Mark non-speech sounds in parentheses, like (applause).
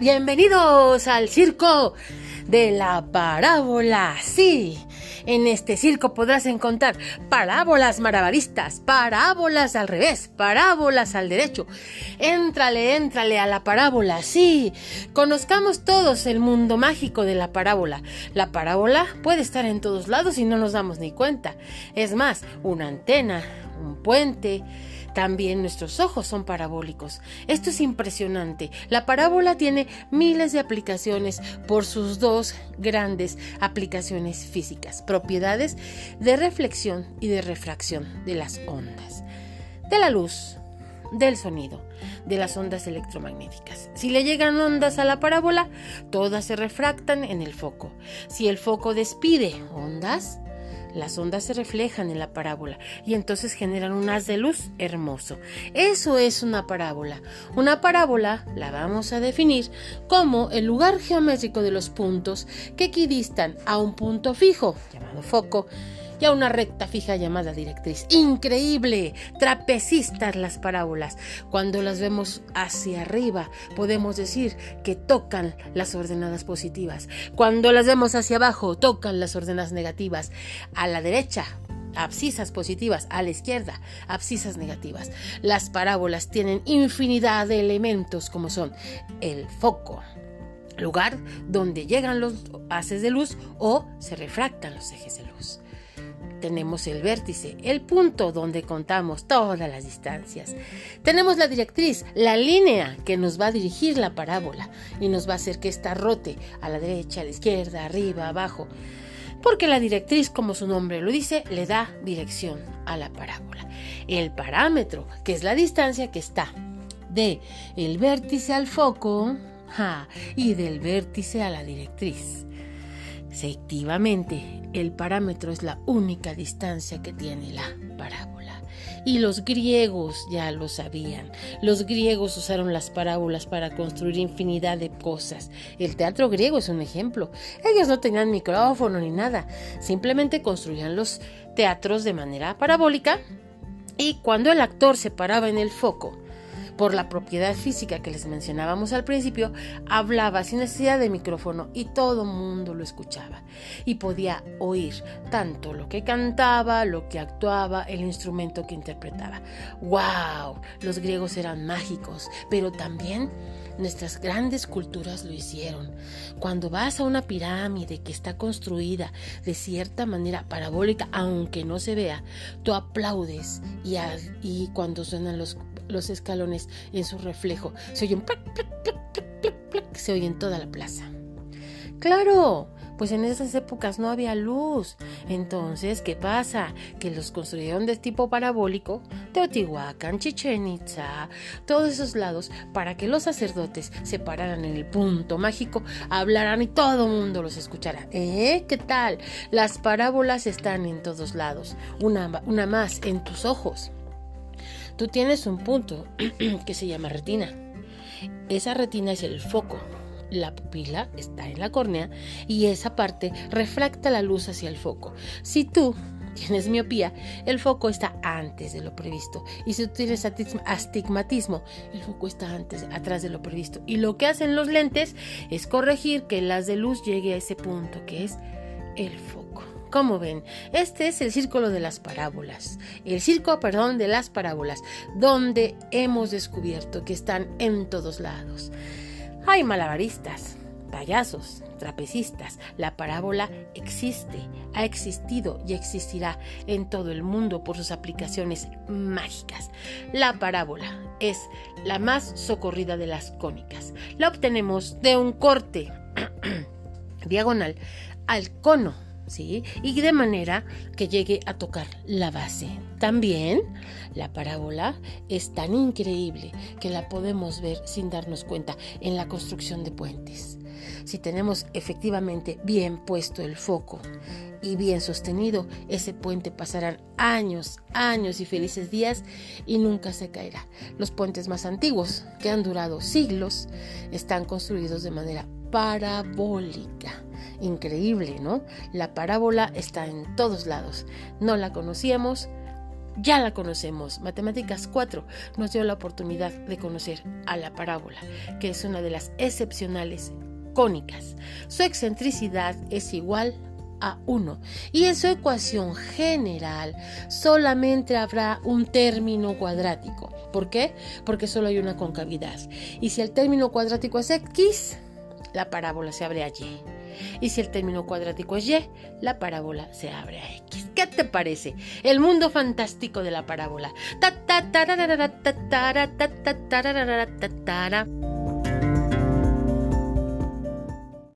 Bienvenidos al circo de la parábola. Sí, en este circo podrás encontrar parábolas maravillistas, parábolas al revés, parábolas al derecho. Éntrale, éntrale a la parábola. Sí, conozcamos todos el mundo mágico de la parábola. La parábola puede estar en todos lados y no nos damos ni cuenta. Es más, una antena, un puente, también nuestros ojos son parabólicos. Esto es impresionante. La parábola tiene miles de aplicaciones por sus dos grandes aplicaciones físicas, propiedades de reflexión y de refracción de las ondas, de la luz, del sonido, de las ondas electromagnéticas. Si le llegan ondas a la parábola, todas se refractan en el foco. Si el foco despide ondas, las ondas se reflejan en la parábola y entonces generan un haz de luz hermoso. Eso es una parábola. Una parábola la vamos a definir como el lugar geométrico de los puntos que equidistan a un punto fijo, llamado foco, y a una recta fija llamada directriz. Increíble, trapecistas las parábolas. Cuando las vemos hacia arriba, podemos decir que tocan las ordenadas positivas. Cuando las vemos hacia abajo, tocan las ordenadas negativas. A la derecha, abscisas positivas, a la izquierda, abscisas negativas. Las parábolas tienen infinidad de elementos como son el foco, lugar donde llegan los haces de luz o se refractan los ejes de luz tenemos el vértice, el punto donde contamos todas las distancias. Tenemos la directriz, la línea que nos va a dirigir la parábola y nos va a hacer que ésta rote a la derecha, a la izquierda, arriba, abajo. Porque la directriz, como su nombre lo dice, le da dirección a la parábola. El parámetro, que es la distancia que está de el vértice al foco y del vértice a la directriz. Efectivamente, el parámetro es la única distancia que tiene la parábola. Y los griegos ya lo sabían. Los griegos usaron las parábolas para construir infinidad de cosas. El teatro griego es un ejemplo. Ellos no tenían micrófono ni nada. Simplemente construían los teatros de manera parabólica y cuando el actor se paraba en el foco, por la propiedad física que les mencionábamos al principio, hablaba sin necesidad de micrófono y todo mundo lo escuchaba y podía oír tanto lo que cantaba, lo que actuaba, el instrumento que interpretaba. ¡Wow! Los griegos eran mágicos, pero también Nuestras grandes culturas lo hicieron. Cuando vas a una pirámide que está construida de cierta manera parabólica, aunque no se vea, tú aplaudes y, y cuando suenan los los escalones en su reflejo. Se oyen se oye en toda la plaza. Claro, pues en esas épocas no había luz. Entonces, ¿qué pasa? Que los construyeron de tipo parabólico, Teotihuacán, Chichen Itza, todos esos lados, para que los sacerdotes se pararan en el punto mágico, hablaran y todo el mundo los escuchara. ¿Eh? ¿Qué tal? Las parábolas están en todos lados. Una, una más en tus ojos. Tú tienes un punto (clears throat) que se llama retina. Esa retina es el foco. La pupila está en la córnea y esa parte refracta la luz hacia el foco. Si tú tienes miopía, el foco está antes de lo previsto. Y si tú tienes astigmatismo, el foco está antes, atrás de lo previsto. Y lo que hacen los lentes es corregir que el haz de luz llegue a ese punto que es el foco. Como ven, este es el círculo de las parábolas, el circo, perdón, de las parábolas, donde hemos descubierto que están en todos lados. Hay malabaristas, payasos, trapecistas. La parábola existe, ha existido y existirá en todo el mundo por sus aplicaciones mágicas. La parábola es la más socorrida de las cónicas. La obtenemos de un corte (clears throat) diagonal al cono y de manera que llegue a tocar la base. También la parábola es tan increíble que la podemos ver sin darnos cuenta en la construcción de puentes. Si tenemos efectivamente bien puesto el foco y bien sostenido, ese puente pasarán años, años y felices días y nunca se caerá. Los puentes más antiguos, que han durado siglos, están construidos de manera parabólica. Increíble, ¿no? La parábola está en todos lados. No la conocíamos, ya la conocemos. Matemáticas 4 nos dio la oportunidad de conocer a la parábola, que es una de las excepcionales cónicas. Su excentricidad es igual a 1 y en su ecuación general solamente habrá un término cuadrático. ¿Por qué? Porque solo hay una concavidad. Y si el término cuadrático es x, la parábola se abre a y. Si el término cuadrático es y, la parábola se abre a x. ¿Qué te parece? El mundo fantástico de la parábola.